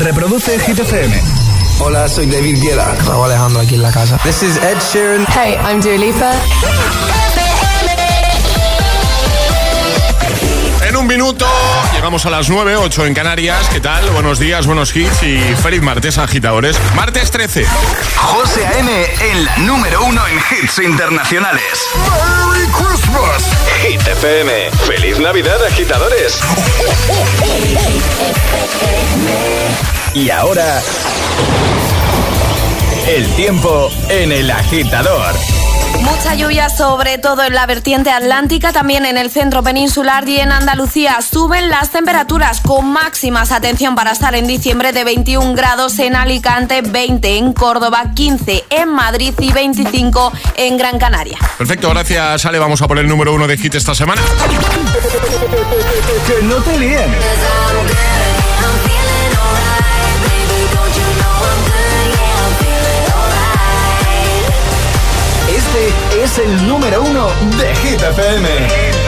Reproduce Hit FM. Hola, soy David Guetta. Raúl Alejandro aquí en la casa. This is Ed Sheeran. Hey, I'm Dua Lipa. En un minuto llegamos a las 9, 8 en Canarias. ¿Qué tal? Buenos días, buenos hits y feliz martes, agitadores. Martes 13. José A.M. en la número uno en hits internacionales. ¡Merry Christmas! Hit FM. ¡Feliz Navidad, agitadores! Y ahora... El tiempo en el agitador. Mucha lluvia, sobre todo en la vertiente atlántica, también en el centro peninsular y en Andalucía. Suben las temperaturas con máximas, atención, para estar en diciembre de 21 grados en Alicante, 20 en Córdoba, 15 en Madrid y 25 en Gran Canaria. Perfecto, gracias Ale. Vamos a poner el número uno de hit esta semana. Que no te líen. Es el número uno de Hit.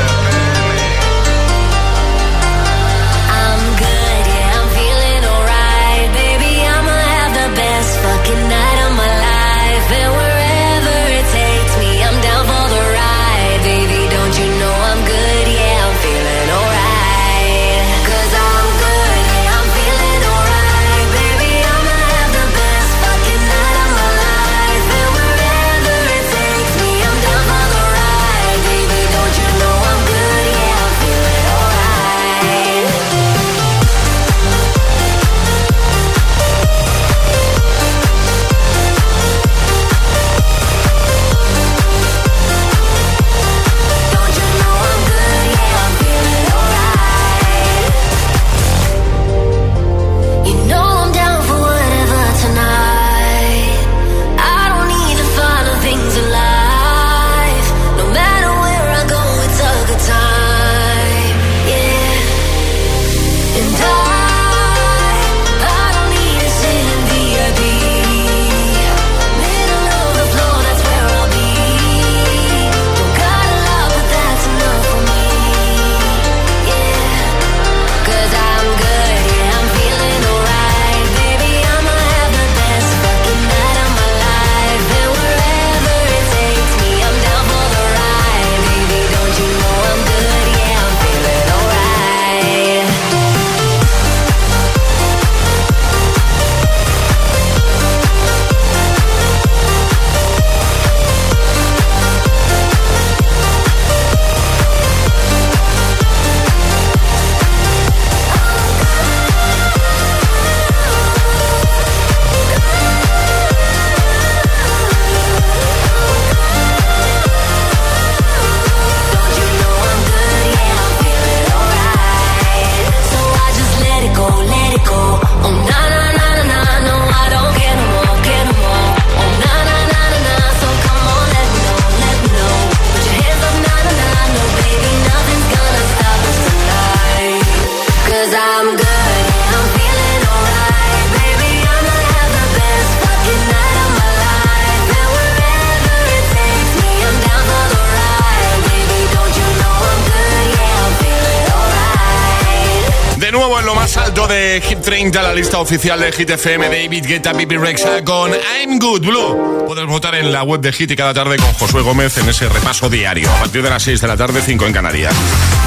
30, la lista oficial de Hit FM, David Guetta, Bibi Rexa con I'm Good Blue. Puedes votar en la web de Hit y cada tarde con Josué Gómez en ese repaso diario. A partir de las 6 de la tarde, 5 en Canarias.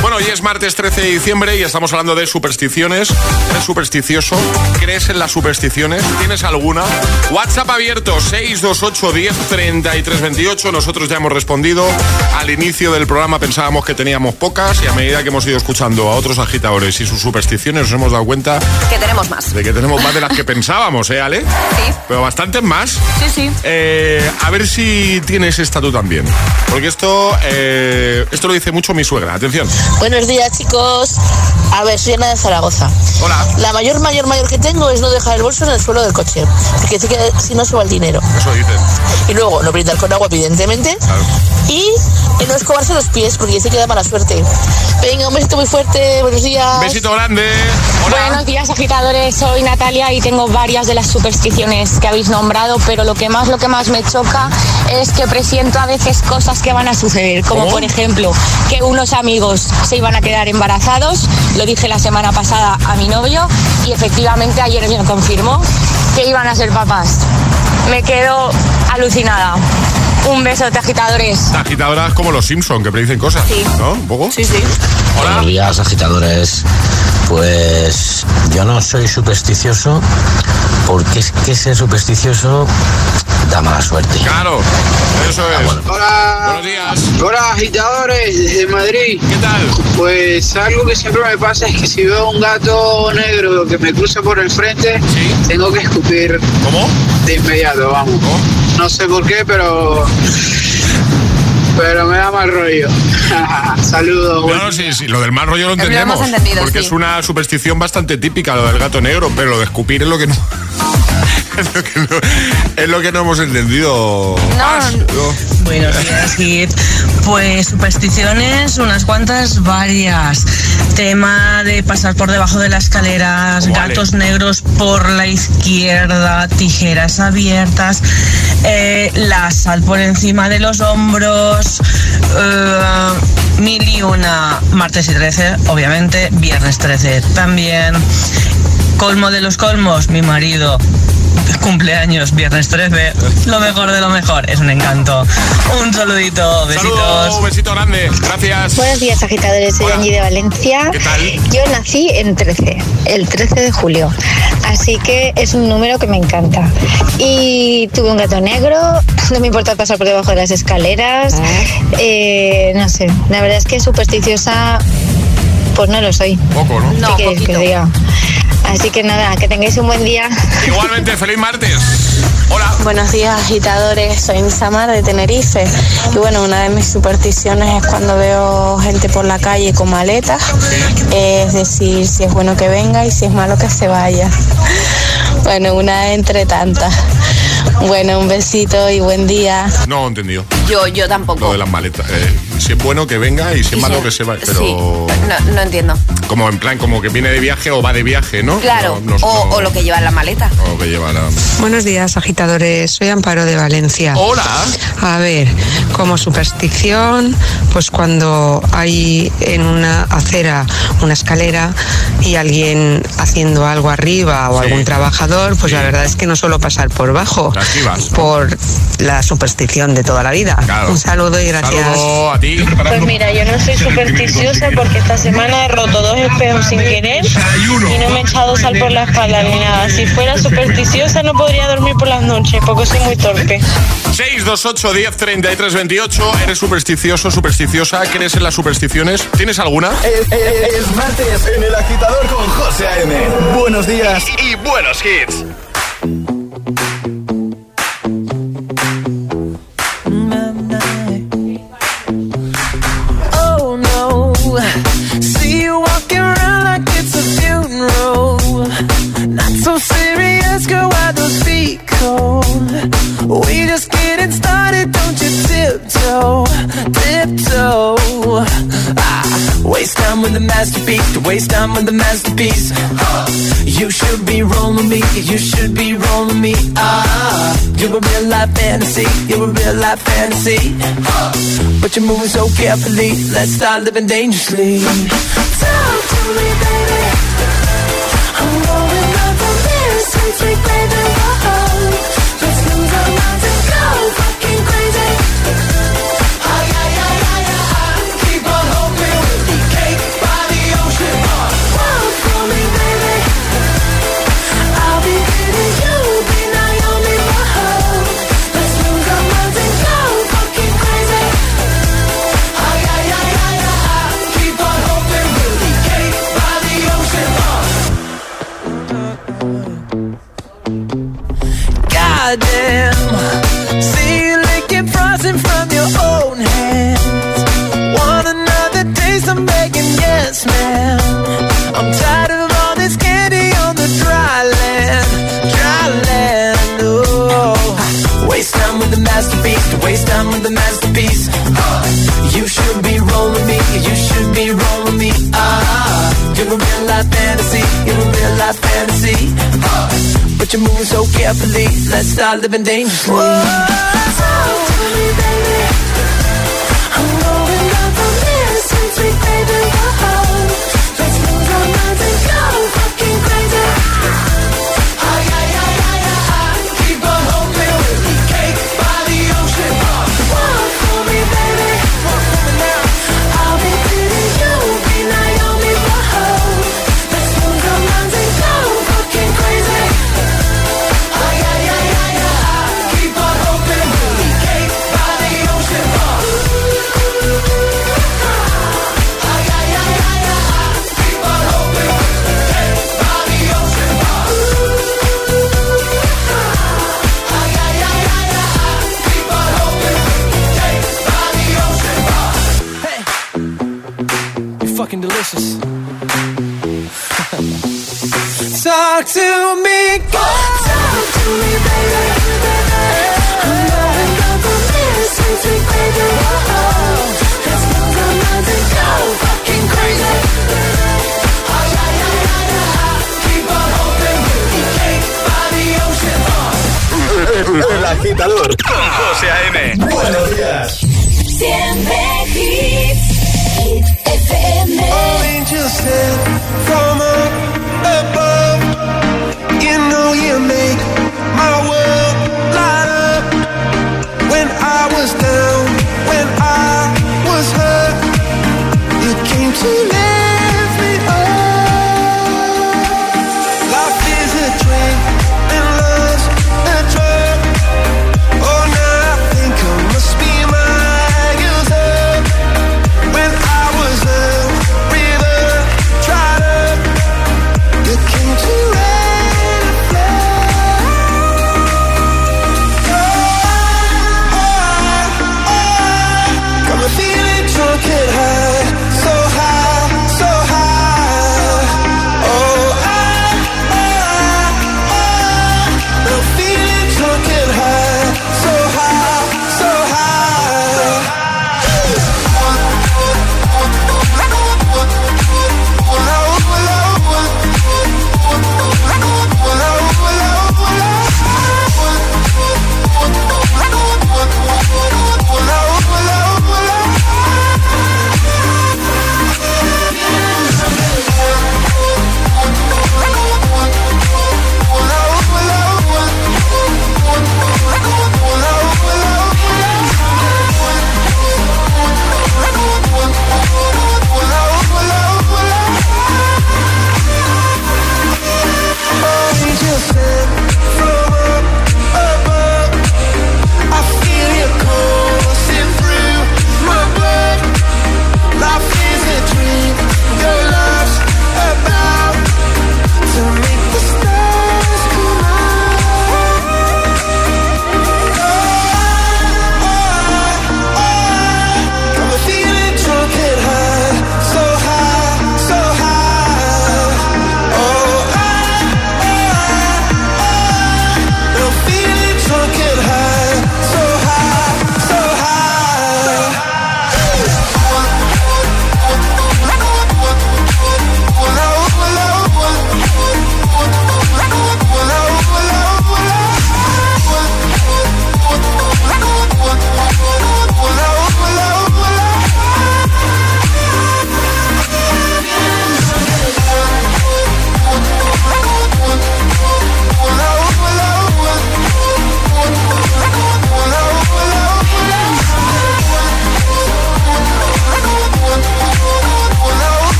Bueno, hoy es martes 13 de diciembre y estamos hablando de supersticiones. ¿Eres supersticioso? ¿Crees en las supersticiones? ¿Tienes alguna? WhatsApp abierto 628 10 33 28. Nosotros ya hemos respondido. Al inicio del programa pensábamos que teníamos pocas y a medida que hemos ido escuchando a otros agitadores y sus supersticiones nos hemos dado cuenta Que tenemos más. de que tenemos más de las que pensábamos, ¿eh, Ale? Sí. Pero bastantes más. Sí, sí. Eh, a ver si tienes esta tú también. Porque esto, eh, esto lo dice mucho mi suegra. Atención. Buenos días, chicos. A ver, soy Ana de Zaragoza. Hola. La mayor, mayor, mayor que tengo es no dejar el bolso en el suelo del coche. Porque sé que si no se va el dinero. Eso dice. Y luego no brindar con agua, evidentemente. Claro. Y no escobarse los pies porque dice que da mala suerte. Venga, un besito muy fuerte. Buenos días. Besito grande. Buenos días, agitadores. Soy Natalia y tengo varias de las supersticiones que habéis nombrado, pero lo que más, lo que más me choca es que presiento a veces cosas que van a suceder, como por ejemplo que unos amigos se iban a quedar embarazados. Lo dije la semana pasada a mi novio y efectivamente ayer me confirmó que iban a ser papás. Me quedo alucinada. Un beso, de agitadores. Agitadoras como los Simpson que predicen cosas. Sí. ¿No? ¿Un poco? Sí, sí. Buenos días, agitadores. Pues yo no soy supersticioso porque es que ser supersticioso da mala suerte. Claro, eso es. Hola. Buenos días. Hola, agitadores desde Madrid. ¿Qué tal? Pues algo que siempre me pasa es que si veo un gato negro que me cruza por el frente, Sí. tengo que escupir ¿Cómo? de inmediato, vamos. ¿Cómo? No sé por qué, pero. Pero me da mal rollo. Saludos. No, no, sí, sí, lo del mal rollo lo entendemos. porque sí. es una superstición bastante típica, lo del gato negro, pero lo de escupir es lo que no. es, lo que no es lo que no hemos entendido. más. Yo- Buenos días, Hit. Pues supersticiones, unas cuantas, varias. Tema de pasar por debajo de las escaleras, Vale. gatos negros por la izquierda, tijeras abiertas, eh, la sal por encima de los hombros, eh, mil y una, martes y 13, obviamente, viernes 13 también. Colmo de los colmos, mi marido. Cumpleaños, viernes 13. Lo mejor de lo mejor. Es un encanto. Un saludito. Besitos. Un besito grande. Gracias. Buenos días, agitadores. Soy. Angie de Valencia. ¿Qué tal? Yo nací en 13, el 13 de julio. Así que es un número que me encanta. Y tuve un gato negro. No me importa pasar por debajo de las escaleras. Eh, no sé. La verdad es que supersticiosa, pues no lo soy. Poco, ¿no? No, ¿Qué queréis que diga? Así que nada, que tengáis un buen día. Igualmente, feliz martes. Hola. Buenos días, agitadores. Soy Nisamar de Tenerife. Y bueno, una de mis supersticiones es cuando veo gente por la calle con maletas. Es decir, si es bueno que venga y si es malo que se vaya. Bueno, una entre tantas. Bueno, un besito y buen día. No he entendido Yo, yo lo tampoco. de las maletas. Eh, si es bueno que venga y si es Y malo que se vaya. Pero Sí, no, no entiendo. como en plan, como que viene de viaje o va de viaje, ¿no? Claro, No, no- o, no- o lo que lleva en la maleta. o lo que lleva la... Buenos días, agitadores. Soy Amparo de Valencia. Hola. A ver, como superstición, pues cuando hay en una acera una escalera y alguien haciendo algo arriba o Sí. algún trabajador, pues Sí. la verdad es que no suelo pasar por bajo. Por la superstición de toda la vida. Claro. Un saludo y gracias. Saludo a ti. Pues mira, yo no soy supersticiosa porque esta semana he roto dos espejos sin querer y no me he echado sal por la espalda ni nada. Si fuera supersticiosa no podría dormir por las noches porque soy muy torpe. 628 10 33 28. ¿Eres supersticioso, supersticiosa? ¿Crees en las supersticiones? ¿Tienes alguna? Es, es- es martes en el agitador con José A.M. Buenos días Y buenos hits. Masterpiece, to waste time with the masterpiece. You should be rolling me, you should be rolling me. Ah, you're a real life fantasy, you're a real life fantasy. But you're moving so carefully. Let's start living dangerously. Talk to me, baby. I'm rolling up the mirror, sweet, sweet baby. you're moving so carefully. Let's start living dangerously. Whoa, so tell me, baby.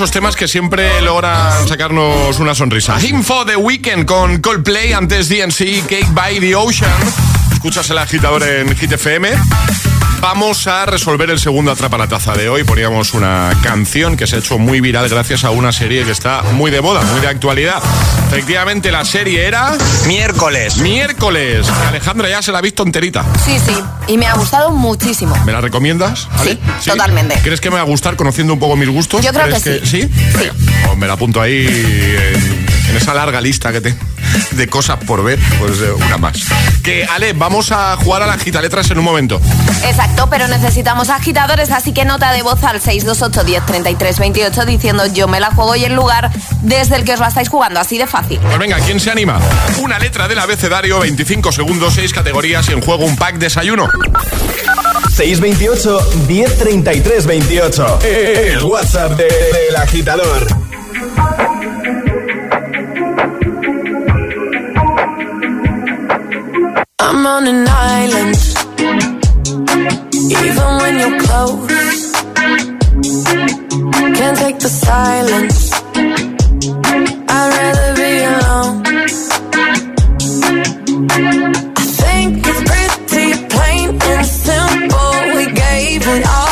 esos temas que siempre logran sacarnos una sonrisa. Info de Weekend con Coldplay, antes DNC, Cake by the Ocean. Escuchas el agitador en Hit FM. Vamos a resolver el segundo atrapa la taza de hoy. Poníamos una canción que se ha hecho muy viral gracias a una serie que está muy de moda, muy de actualidad. Efectivamente, la serie era. Miércoles. Miércoles. Alejandra ya se la ha visto enterita. Sí, sí. Y me ha gustado muchísimo. ¿Me la recomiendas? Sí, totalmente. ¿Crees que me va a gustar conociendo un poco mis gustos? Yo creo ¿Crees que sí. ¿Sí? Venga, pues me la apunto ahí en, en esa larga lista que te de cosas por ver, pues eh, una más. Que, Ale, vamos a jugar a la gita letras en un momento. Exacto, pero necesitamos agitadores, así que nota de voz al 628 10 33 28 diciendo yo me la juego y el lugar desde el que os la estáis jugando, así de fácil. Pues venga, ¿quién se anima? Una letra del abecedario, 25 segundos, 6 categorías y en juego un pack desayuno. 628 1033 28. El WhatsApp de- del agitador. I'm on an island. Even when you're close, can't take the silence. I'd rather be alone. I think it's pretty plain and simple. We gave it all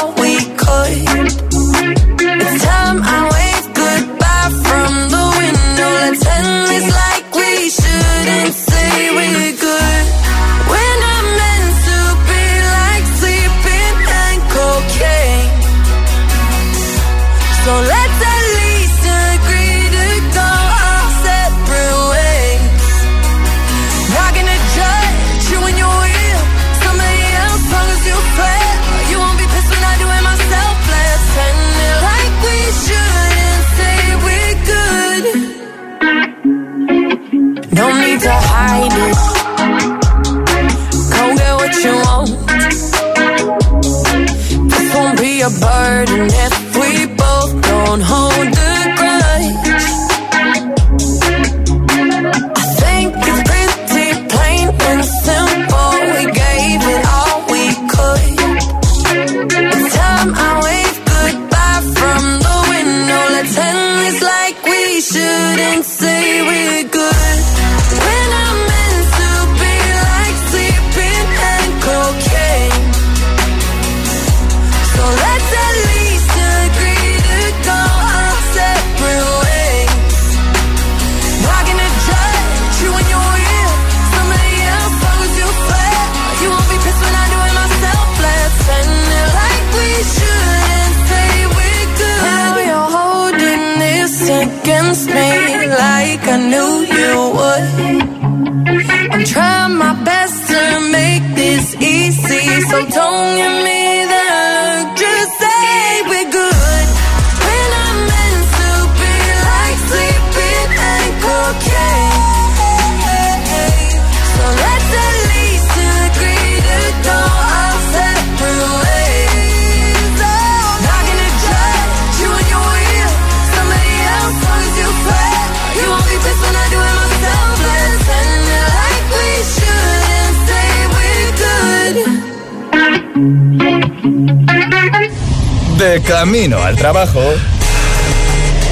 De camino al trabajo.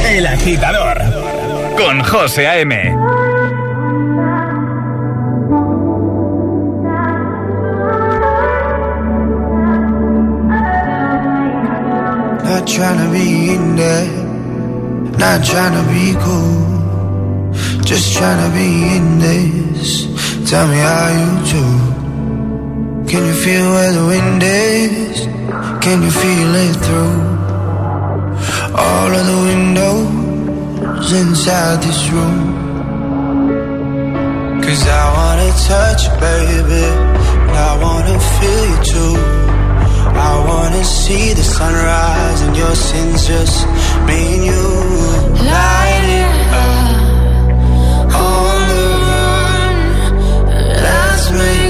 El agitador. Con José A.M. Not trying to be in there, not trying to be cool. Just trying to be in this. Tell me how you do. Can you feel where the wind is? Can you feel it through all of the windows inside this room? Cause I wanna touch you, baby. And I wanna feel you too. I wanna see the sunrise and your sins just me and you. Light it up on the run. Let's make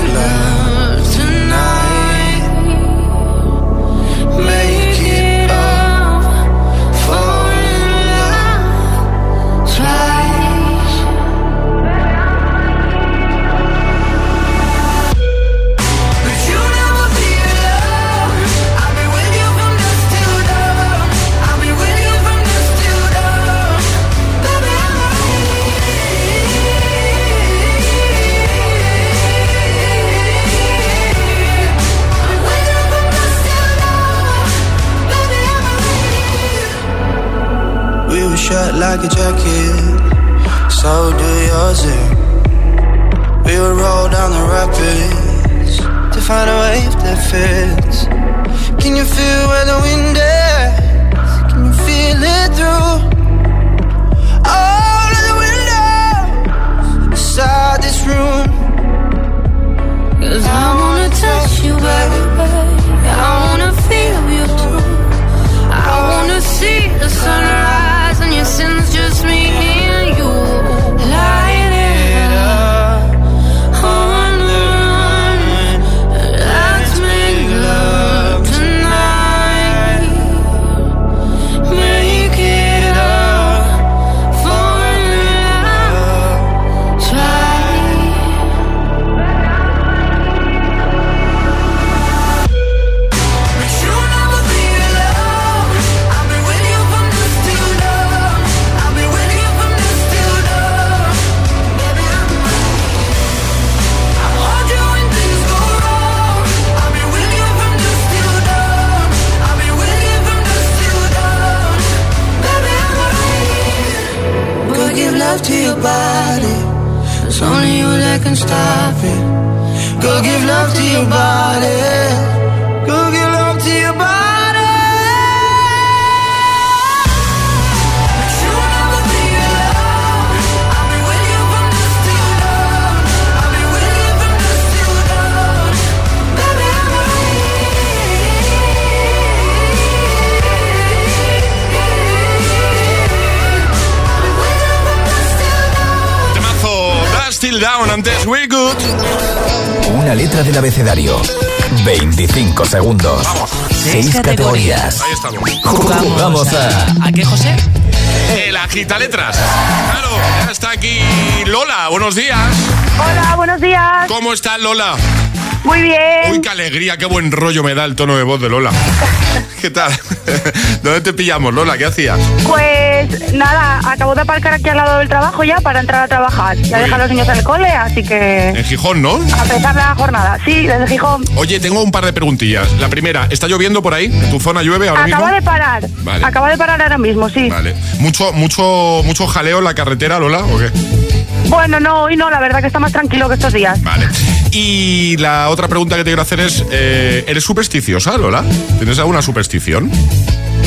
your shirt like a jacket. So do yours. eh? We would roll down the rapids to find a wave that fits. 25 segundos. 6 categorías. Ahí estamos. Jugamos a. ¿A qué, José? El agita letras. Claro, ya está aquí Lola. Buenos días. Hola, buenos días. ¿Cómo está Lola? Muy bien. Uy, qué alegría, qué buen rollo me da el tono de voz de Lola. ¿Qué tal? ¿Dónde te pillamos, Lola? ¿Qué hacías? Pues nada, acabo de aparcar aquí al lado del trabajo ya para entrar a trabajar. Ya dejar a los niños en el cole, así que En Gijón, ¿no? a empezar la jornada. Sí, desde Gijón. Oye, tengo un par de preguntillas. La primera, ¿está lloviendo por ahí? ¿En tu zona llueve ahora Acaba mismo? de parar. Vale. Acaba de parar ahora mismo, sí. Vale. ¿Mucho, mucho, mucho jaleo en la carretera, Lola? ¿O qué? Bueno, no, hoy no, la verdad que está más tranquilo que estos días. Vale. Y la otra pregunta que te quiero hacer es, eh, ¿eres supersticiosa, Lola? ¿Tienes alguna superstición?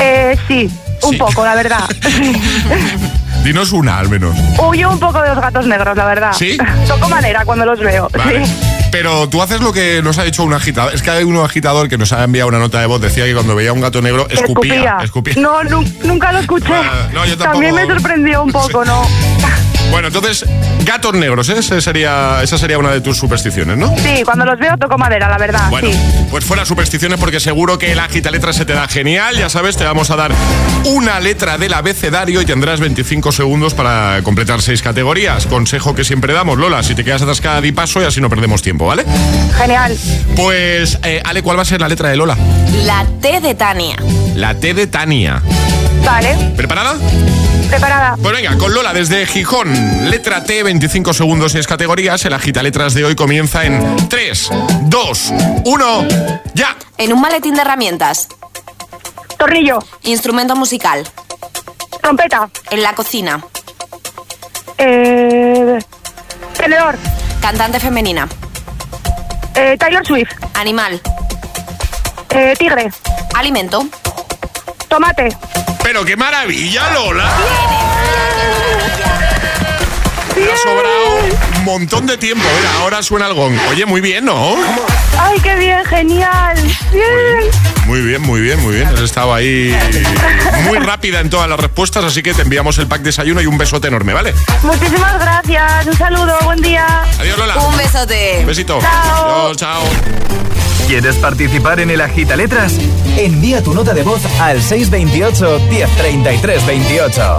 Eh, sí, un Sí. poco, la verdad. Dinos una, al menos. Huyo un poco de los gatos negros, la verdad. ¿Sí? Toco manera cuando los veo. Vale. Sí. Pero tú haces lo que nos ha dicho un agitador. Es que hay un agitador que nos ha enviado una nota de voz. Decía que cuando veía un gato negro escupía. escupía. No, nu- nunca lo escuché. Ah, no, yo tampoco. También me sorprendió un poco, ¿no? Bueno, entonces, gatos negros, ¿eh? Ese sería, esa sería una de tus supersticiones, ¿no? Sí, cuando los veo toco madera, la verdad. Bueno, sí. pues fuera supersticiones porque seguro que el agita letra se te da genial. Ya sabes, te vamos a dar una letra del abecedario y tendrás 25 segundos para completar seis categorías. Consejo que siempre damos, Lola, si te quedas atascada, di paso y así no perdemos tiempo, ¿vale? Genial. Pues, eh, Ale, ¿cuál va a ser la letra de Lola? La T de Tania. La T de Tania. Vale, ¿Preparada? preparada. Pues venga, con Lola desde Gijón. Letra T, 25 segundos, 6 categorías. El agita letras de hoy comienza en 3, 2, 1, ya. En un maletín de herramientas. Tornillo. Instrumento musical. Trompeta. En la cocina. Eh, tenedor. Cantante femenina. Eh, Taylor Swift. Animal. Eh, tigre. Alimento. Tomate. Pero qué maravilla, Lola. Me ha sobrado un montón de tiempo. Mira, ahora suena el gong. Oye, muy bien, ¿no? Ay, qué bien, genial. Bien. Muy bien, muy bien, muy bien. Has estado ahí muy rápida en todas las respuestas, así que te enviamos el pack desayuno y un besote enorme, ¿vale? Muchísimas gracias. Un saludo, buen día. Adiós, Lola. Un besote. Un besito. Chao. Adiós, chao. ¿Quieres participar en el agita letras? Envía tu nota de voz al 628 1033 28.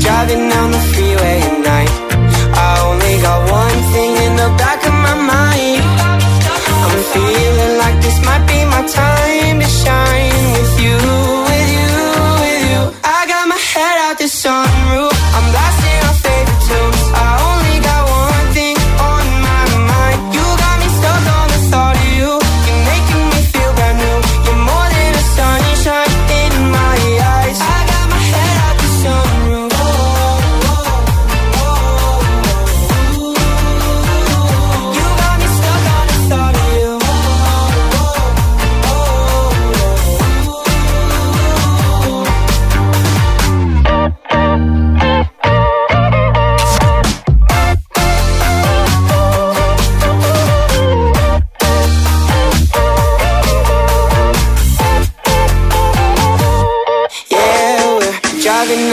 Driving down the freeway at night. I only got one thing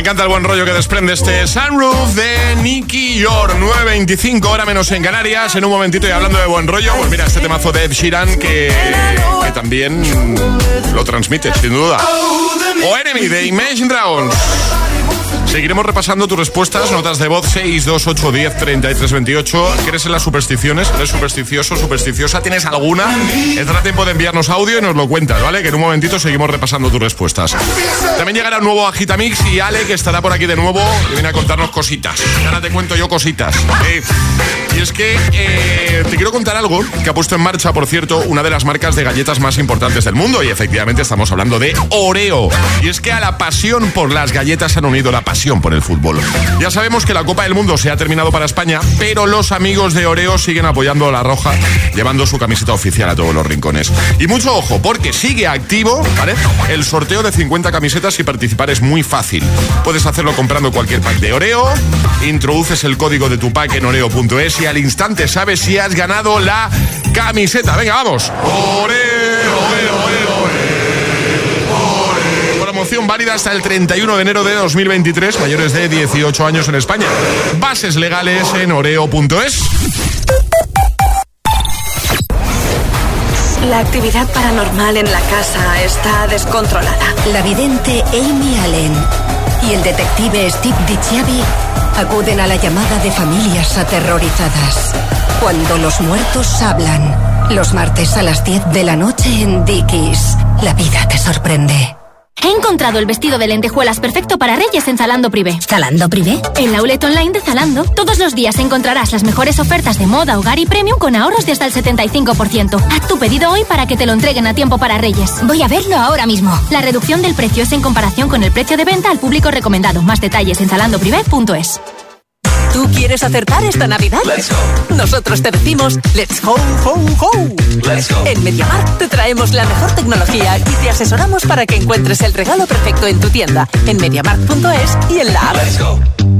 Me encanta el buen rollo que desprende este Sunroof de Nicky York. 9.25, hora menos en Canarias. En un momentito y hablando de buen rollo, pues mira, este temazo de Ed Sheeran que, que también lo transmite, sin duda. O Enemy de Imagine Dragons. Seguiremos repasando tus respuestas, notas de voz 628 10 33 28. ¿Crees en las supersticiones? ¿Eres supersticioso, supersticiosa? ¿Tienes alguna? Entra tiempo de enviarnos audio y nos lo cuentas, ¿vale? Que en un momentito seguimos repasando tus respuestas. También llegará un nuevo Agitamix y Ale, que estará por aquí de nuevo, y viene a contarnos cositas. Ahora te cuento yo cositas. Y es que eh, te quiero contar algo que ha puesto en marcha, por cierto, una de las marcas de galletas más importantes del mundo. Y efectivamente estamos hablando de Oreo. Y es que a la pasión por las galletas han unido la pasión por el fútbol. Ya sabemos que la Copa del Mundo se ha terminado para España, pero los amigos de Oreo siguen apoyando a la Roja, llevando su camiseta oficial a todos los rincones. Y mucho ojo, porque sigue activo. El sorteo de 50 camisetas y participar es muy fácil. Puedes hacerlo comprando cualquier pack de Oreo, introduces el código de tu pack en oreo.es y al instante sabes si has ganado la camiseta. Venga, vamos. Oreo, Oreo, Oreo, Promoción válida hasta el 31 de enero de 2023, mayores de 18 años en España. Bases legales en oreo.es. La actividad paranormal en la casa está descontrolada. La vidente Amy Allen y el detective Steve DiCiavi acuden a la llamada de familias aterrorizadas. Cuando los muertos hablan. Los martes a las 10 de la noche en Dickies. La vida te sorprende. He encontrado el vestido de lentejuelas perfecto para Reyes en Zalando Privé. ¿Zalando Privé? En la outlet online de Zalando, todos los días encontrarás las mejores ofertas de moda, hogar y premium con ahorros de hasta el 75%. Haz tu pedido hoy para que te lo entreguen a tiempo para Reyes. Voy a verlo ahora mismo. La reducción del precio es en comparación con el precio de venta al público recomendado. Más detalles en zalandoprivé.es. ¿Tú quieres acertar esta Navidad? Nosotros te decimos Let's go, go, go. En MediaMarkt te traemos la mejor tecnología y te asesoramos para que encuentres el regalo perfecto en tu tienda, en MediaMarkt.es y en la app.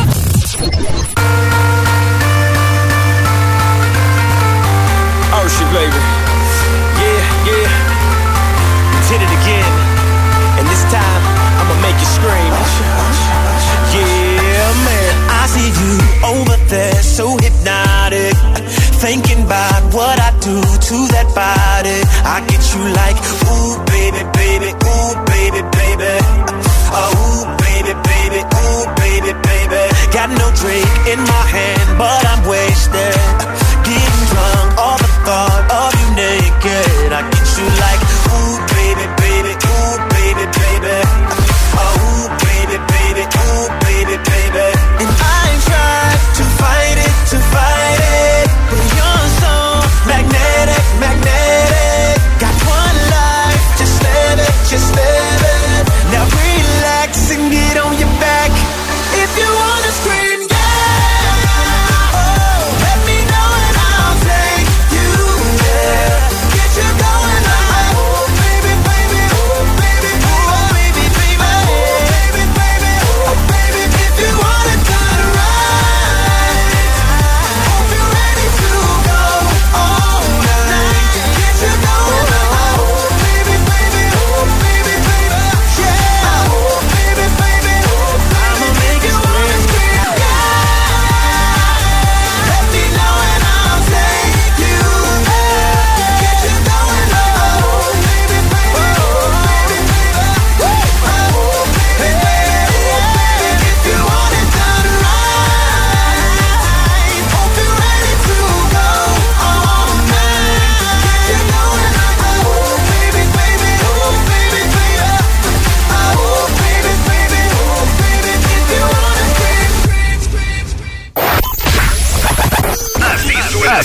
Oh shit, baby. Yeah, yeah. Did it again. And this time, I'ma make you scream. Yeah, man. I see you over there, so hypnotic. What I do to that body. I get you like, ooh, baby, baby, ooh, baby, baby. Oh, Got no drink in my hand, but I'm wasted. Getting drunk, all the thought of you naked. I get you like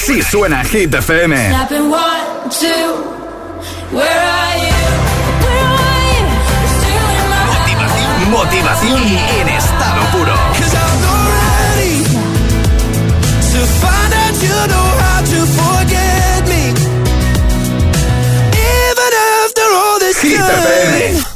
Así suena Hit FM. Motivación, motivación en estado puro. Hit FM.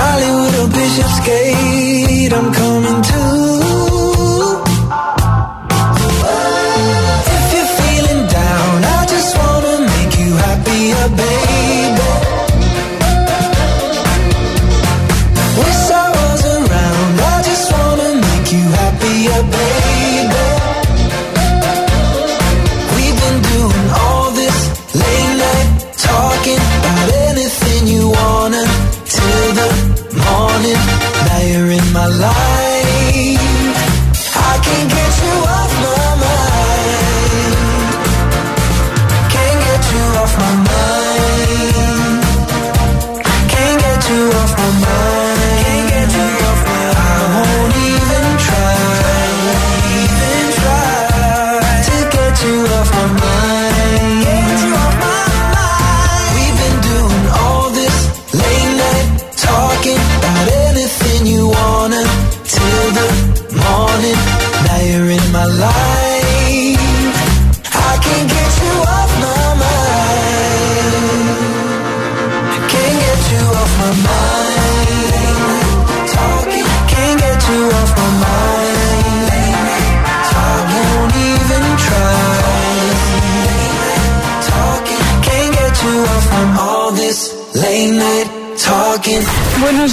Hollywood, a bishop's gate. I'm coming.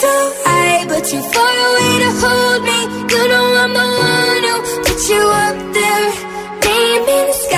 So high, but too far away to hold me. You know I'm the one who put you up there, name in the sky.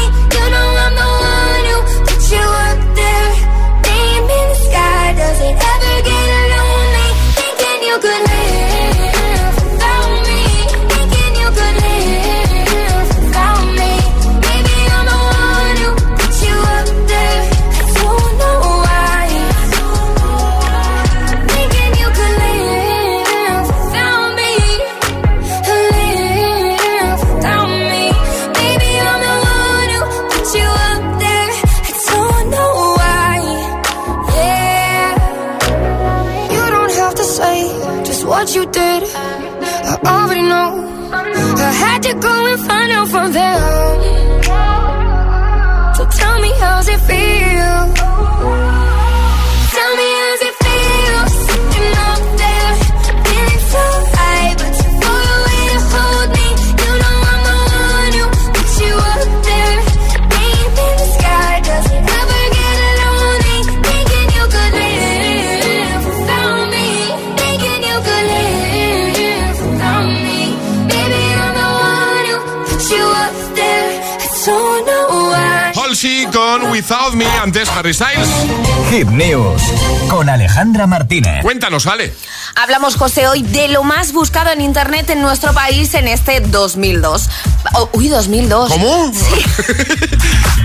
Con Alejandra Martínez. Cuéntanos, Ale. Hablamos, José, hoy de lo más buscado en Internet en nuestro país en este 2002. Oh, uy, 2002. ¿Cómo? Sí.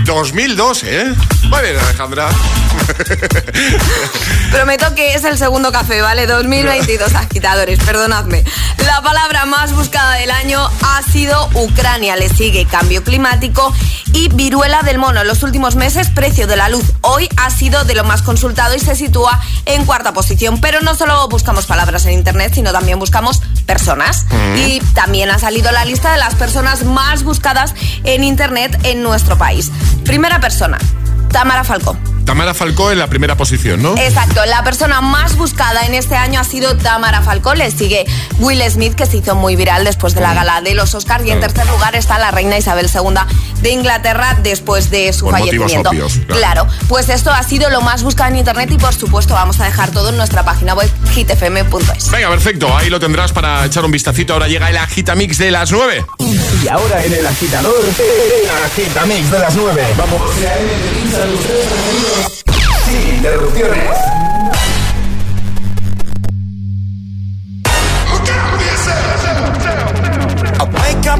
2002, ¿eh? Muy bien, Alejandra. Prometo que es el segundo café, ¿vale? 2022, agitadores, perdonadme. La palabra más buscada del año ha sido Ucrania. Le sigue cambio climático y viruela del mono. En los últimos meses, precio de la luz hoy ha sido de lo más consultado y se sitúa en cuarta posición. Pero no solo buscamos palabras en internet, sino también buscamos personas. Y también ha salido la lista de las personas más buscadas en internet en nuestro país. Primera persona, Tamara Falcó. Tamara Falcó en la primera posición, ¿no? Exacto, la persona más buscada en este año ha sido Tamara Falcó. Le sigue Will Smith, que se hizo muy viral después de la gala de los Oscars. Y en tercer lugar está la reina Isabel II de Inglaterra después de su Por fallecimiento. obvios, claro. claro, pues esto ha sido lo más buscado en internet y por supuesto vamos a dejar todo en nuestra página web hitfm.es. Venga, perfecto. Ahí lo tendrás para echar un vistacito. Ahora llega el Agitamix de las 9. Y ahora en el agitador, el agitamix de las 9. Vamos. Sin interrupciones.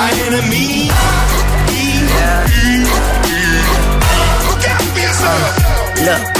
My enemy. Yourself. Look,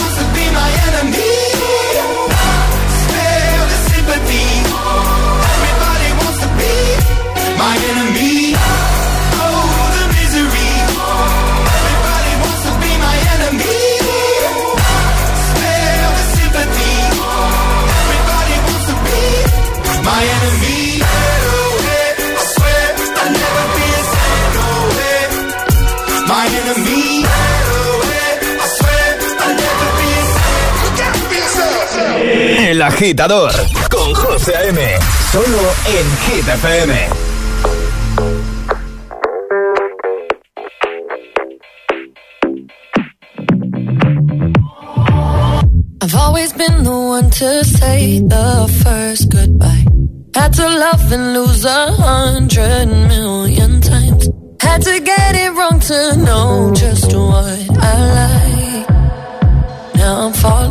agitador con José A.M. Solo en Hit FM. I've always been the one to say the first goodbye. Had to love and lose a hundred million times. Had to get it wrong to know just what I like. Now I'm falling.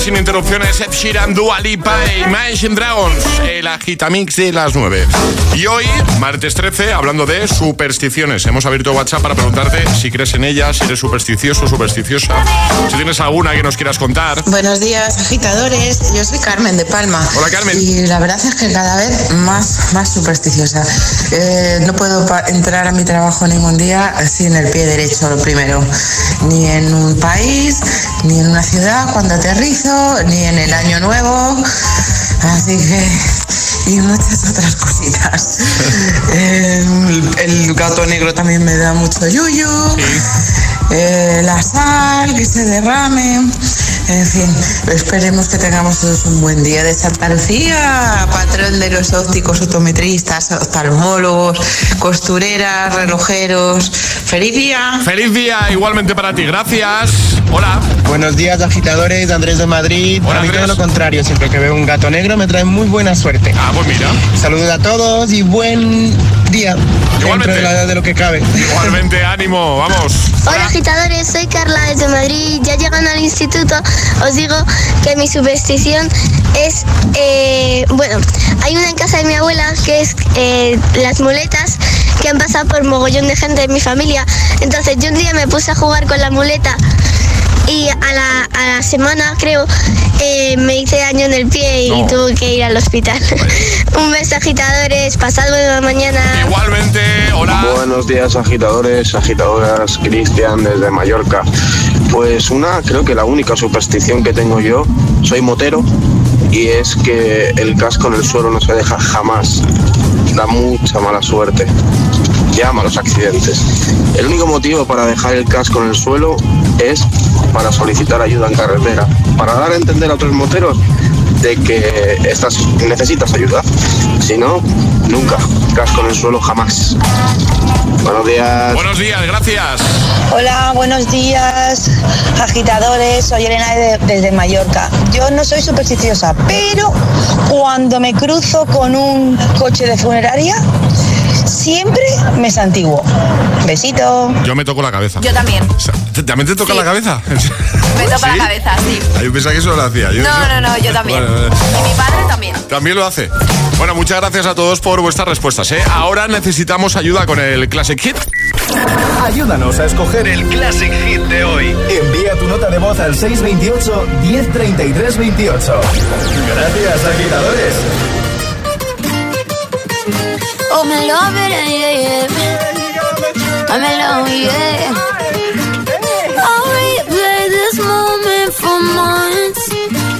Sin interrupciones Ed Sheeran, Dua Lipa e Imagine Dragons, el agitamix de las 9. Y hoy, martes 13, hablando de supersticiones. Hemos abierto WhatsApp para preguntarte si crees en ellas, si eres supersticioso o supersticiosa, si tienes alguna que nos quieras contar. Buenos días, agitadores. Yo soy Carmen de Palma. Hola, Carmen. Y la verdad es que cada vez más, más supersticiosa. Eh, no puedo entrar a mi trabajo ningún día sin el pie derecho, lo primero. Ni en un país, ni en una ciudad cuando aterrizo, ni en el año nuevo. Así que. Y muchas otras cositas. Eh, el gato negro también me da mucho yuyu. Eh, la sal, que se derrame. En fin, esperemos que tengamos todos un buen día de Santa Lucía, patrón de los ópticos, optometristas, oftalmólogos, costureras, relojeros. ¡Feliz día! ¡Feliz día! Igualmente para ti, gracias. Hola. Buenos días, agitadores. Andrés de Madrid. Hola, a mí todo lo contrario. Siempre que veo un gato negro me trae muy buena suerte. Ah, pues mira. Saludos a todos y buen día. Igualmente. Dentro de, la- de lo que cabe. Igualmente, ánimo, vamos. Hola agitadores, soy Carla desde Madrid. Ya llegando al instituto, os digo que mi superstición es, eh, bueno, hay una en casa de mi abuela que es eh, las muletas que han pasado por mogollón de gente de mi familia. Entonces yo un día me puse a jugar con la muleta y a la, a la semana creo eh, me hice daño en el pie y No. tuve que ir al hospital. un beso agitadores, pasad buena mañana. Igualmente, hola. Buenos días agitadores, agitadoras, Cristian desde Mallorca. Pues una, creo que la única superstición que tengo yo, soy motero y es que el casco en el suelo no se deja jamás. Da mucha mala suerte. Llama a los accidentes. El único motivo para dejar el casco en el suelo es para solicitar ayuda en carretera, para dar a entender a otros moteros de que estás, necesitas ayuda. Si no, nunca. Casco en el suelo jamás. Buenos días. Buenos días, gracias. Hola, buenos días, agitadores. Soy Elena de- desde Mallorca. Yo no soy supersticiosa, pero cuando me cruzo con un coche de funeraria, siempre me santiguo. Besito. Yo me toco la cabeza. Yo también. O sea, ¿te- ¿También te toca la cabeza? Me toca ¿Sí? la cabeza, sí. Ah, Yo pensaba que eso lo hacía. Yo- No, no, no, yo también. Vale, vale. Y mi padre también. También lo hace. Bueno, muchas gracias a todos por vuestras respuestas. ¿eh? Ahora necesitamos ayuda con el Classic Hit. Ayúdanos a escoger el Classic Hit de hoy. Envía tu nota de voz al 628 1033 28. Gracias, agitadores. Oh, me love it, yeah, yeah. I'm alone, yeah. I'll replay this moment for months.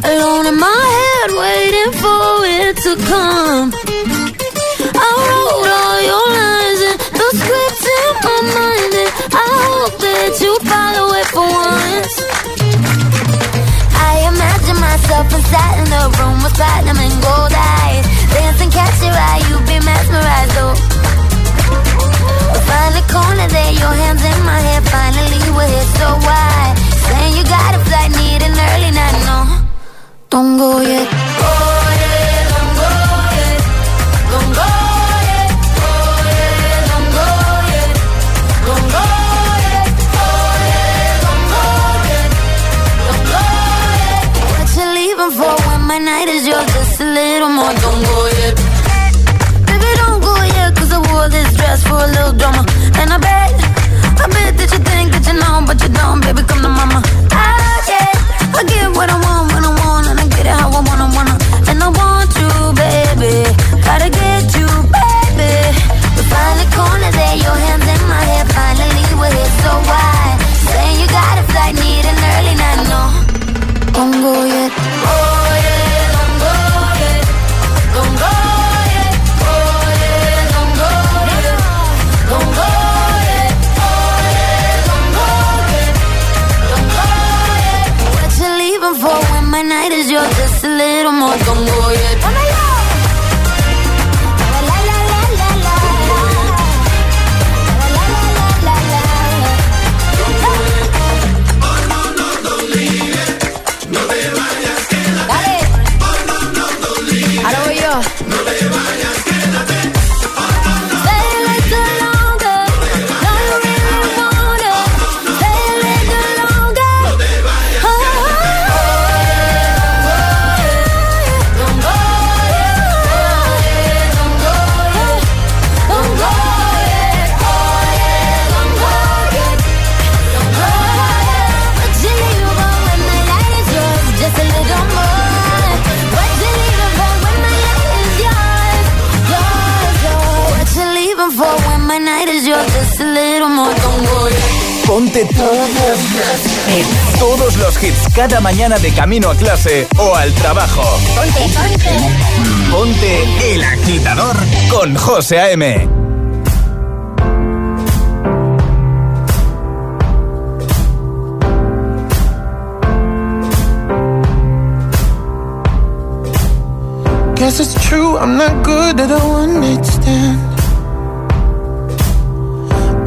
Alone in my head, waiting for it to come. I wrote all your lines and the scripts in my mind, and I hope that you follow it for once. I imagine myself inside in the room with platinum and gold eyes. Dancing, catch your eye, you be mesmerized, oh. Find a corner there, your hands in my hair. Finally, we're here, so why? Saying you got a flight, need an early night, no. Don't go yet. Oh, yeah, don't go yet. Don't go yet. Oh, yeah, don't go yet. Don't go yet. Oh, yeah, don't go yet. Don't go yet. What you leaving for when my night is yours? Just a little more. A little drama. And I bet, I bet that you think that you know, but you don't, baby, come to mama. Ah, I get, I get what I want when I Ponte todos, todos los hits cada mañana de camino a clase o al trabajo. Ponte, ponte. Ponte el agitador con José A.M. Guess it's true, I'm not good at a one night stand.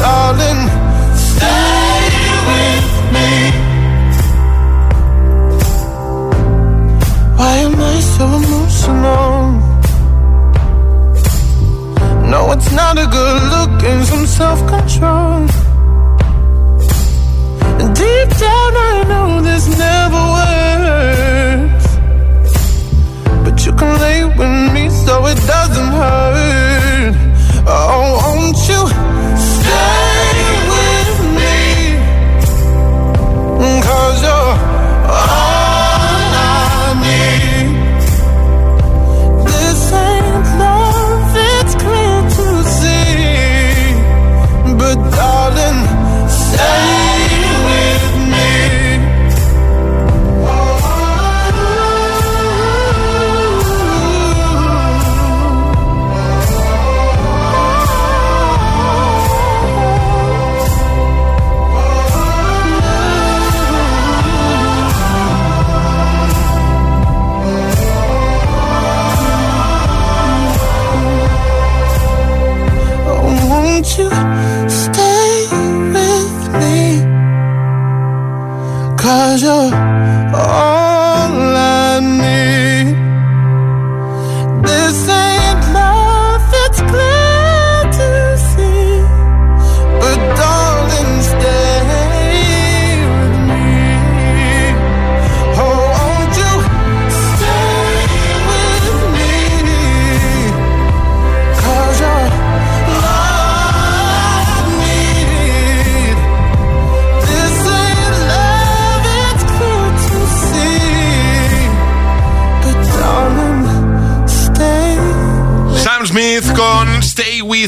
darling, stay with me. Why am I so emotional? No, it's not a good look and some self-control. And deep down I know this never works. But you can lay with me so it doesn't hurt. Oh, won't you stay with me? Cause you're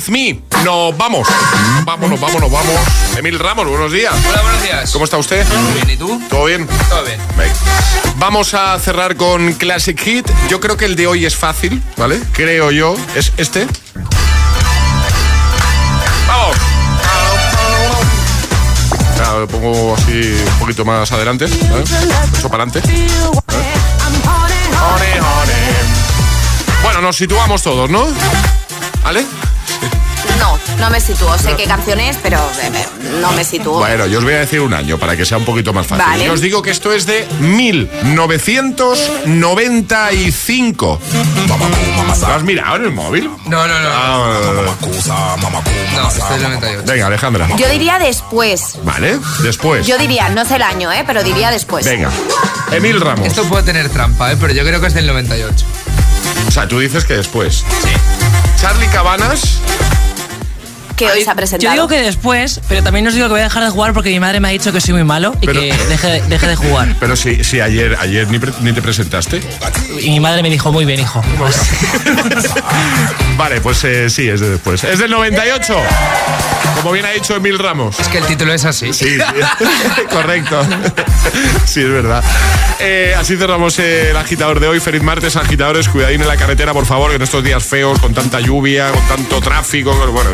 With Me. Nos vamos. Vámonos, vámonos, vamos. Emil Ramos, buenos días. Hola, buenos días. ¿Cómo está usted? Muy bien, ¿y tú? ¿Todo bien? Todo bien. Venga. Vamos a cerrar con Classic Hit. Yo creo que el de hoy es fácil, ¿vale? Creo yo. ¿Es este? ¡Vamos! Lo pongo así un poquito más adelante. ¿vale? Eso para adelante. Bueno, nos situamos todos, ¿no? ¿Vale? No, no me sitúo. Sé qué canción es, pero eh, eh, no me sitúo. Bueno, yo os voy a decir un año para que sea un poquito más fácil. Vale. Yo os digo que esto es de 1995. ¿Lo has mirado en el móvil? No, no, no. Ah, No, estoy del 98. Venga, Alejandra. Yo diría después. Vale, después. Yo diría, no sé el año, ¿eh? pero diría después. Venga. Emil Ramos. Esto puede tener trampa, ¿eh? pero yo creo que es del 98. O sea, tú dices que después. Sí. Charlie Cabanas. Que hoy se ha presentado. Yo digo que después, pero también os digo que voy a dejar de jugar porque mi madre me ha dicho que soy muy malo y Pero- que deje, deje de jugar. Pero sí, sí ayer, ayer ni, pre- ni te presentaste. Y mi madre me dijo, muy bien, hijo. Vale, pues eh, sí, es de después. Es del 98. Como bien ha dicho Emil Ramos. Es que el título es así. Sí, sí. correcto. Sí, es verdad. Eh, así cerramos eh, el agitador de hoy. Feliz martes, agitadores. Cuidadín en la carretera, por favor, que en estos días feos, con tanta lluvia, con tanto tráfico. Bueno,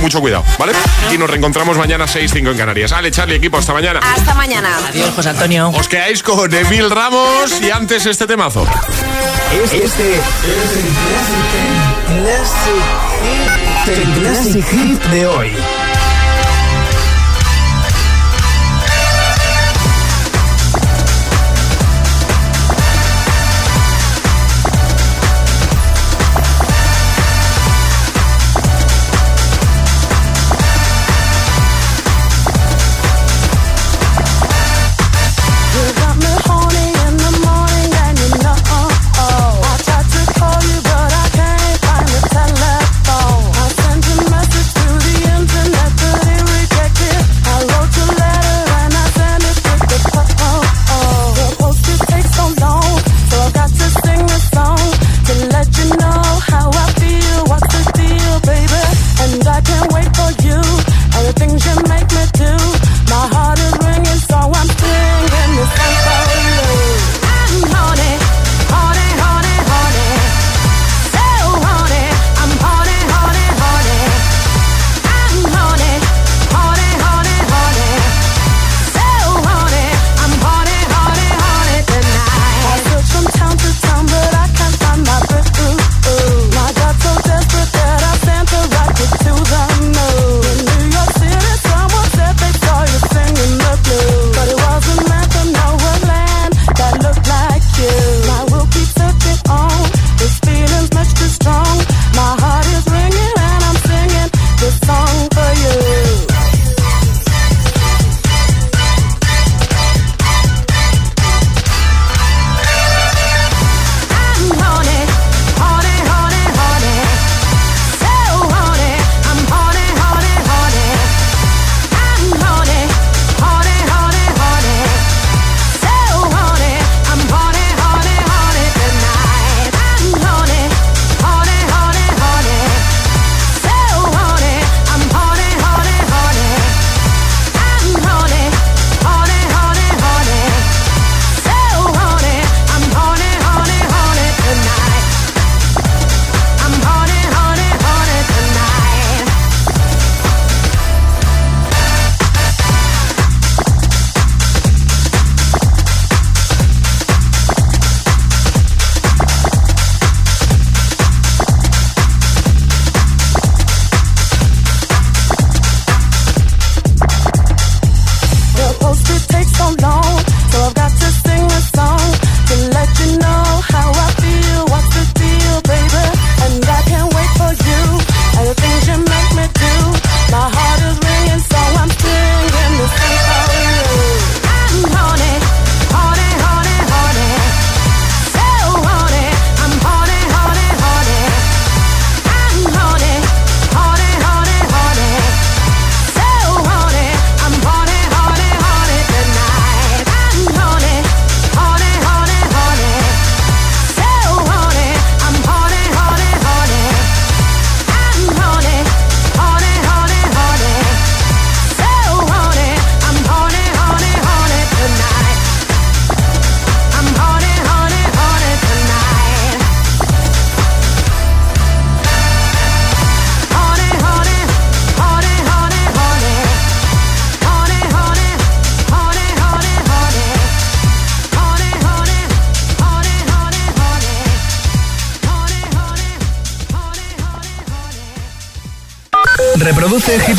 mucho cuidado, ¿vale? Y nos reencontramos mañana 6-5 en Canarias. Ale, Charlie, equipo, hasta mañana. Hasta mañana. Adiós, José Antonio. Os quedáis con Emil Ramos y antes este temazo. Este es el Classic, el Classic Hit de hoy.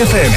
FM.